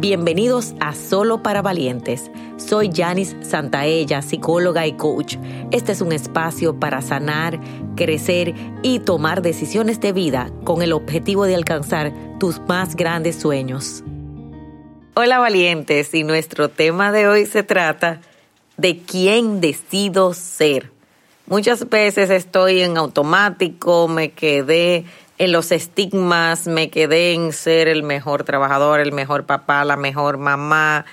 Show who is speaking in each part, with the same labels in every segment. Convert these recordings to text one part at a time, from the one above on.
Speaker 1: Bienvenidos a Solo para Valientes. Soy Janice Santaella, psicóloga y coach. Este es un espacio para sanar, crecer y tomar decisiones de vida con el objetivo de alcanzar tus más grandes sueños. Hola valientes, y nuestro tema de hoy se trata de quién decido ser. Muchas veces estoy en automático, me quedé en los estigmas, me quedé en ser el mejor trabajador, el mejor papá, la mejor mamá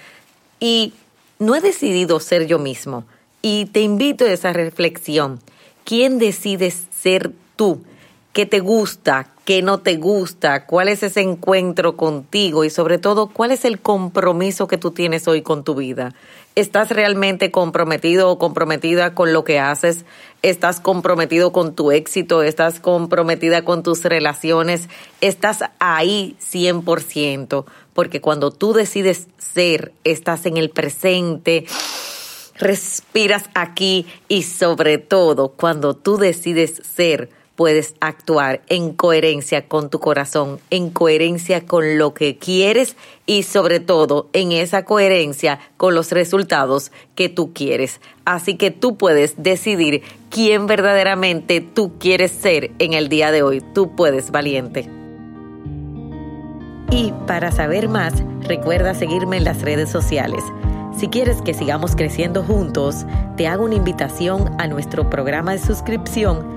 Speaker 1: y no he decidido ser yo mismo. Y te invito a esa reflexión. ¿Quién decides ser tú? ¿Qué te gusta? ¿Qué no te gusta? ¿Cuál es ese encuentro contigo? Y sobre todo, ¿cuál es el compromiso que tú tienes hoy con tu vida? ¿Estás realmente comprometido o comprometida con lo que haces? ¿Estás comprometido con tu éxito? ¿Estás comprometida con tus relaciones? ¿Estás ahí 100%? Porque cuando tú decides ser, estás en el presente, respiras aquí y sobre todo cuando tú decides ser, puedes actuar en coherencia con tu corazón, en coherencia con lo que quieres y sobre todo en esa coherencia con los resultados que tú quieres. Así que tú puedes decidir quién verdaderamente tú quieres ser en el día de hoy. Tú puedes, valiente. Y para saber más, recuerda seguirme en las redes sociales. Si quieres que sigamos creciendo juntos, te hago una invitación a nuestro programa de suscripción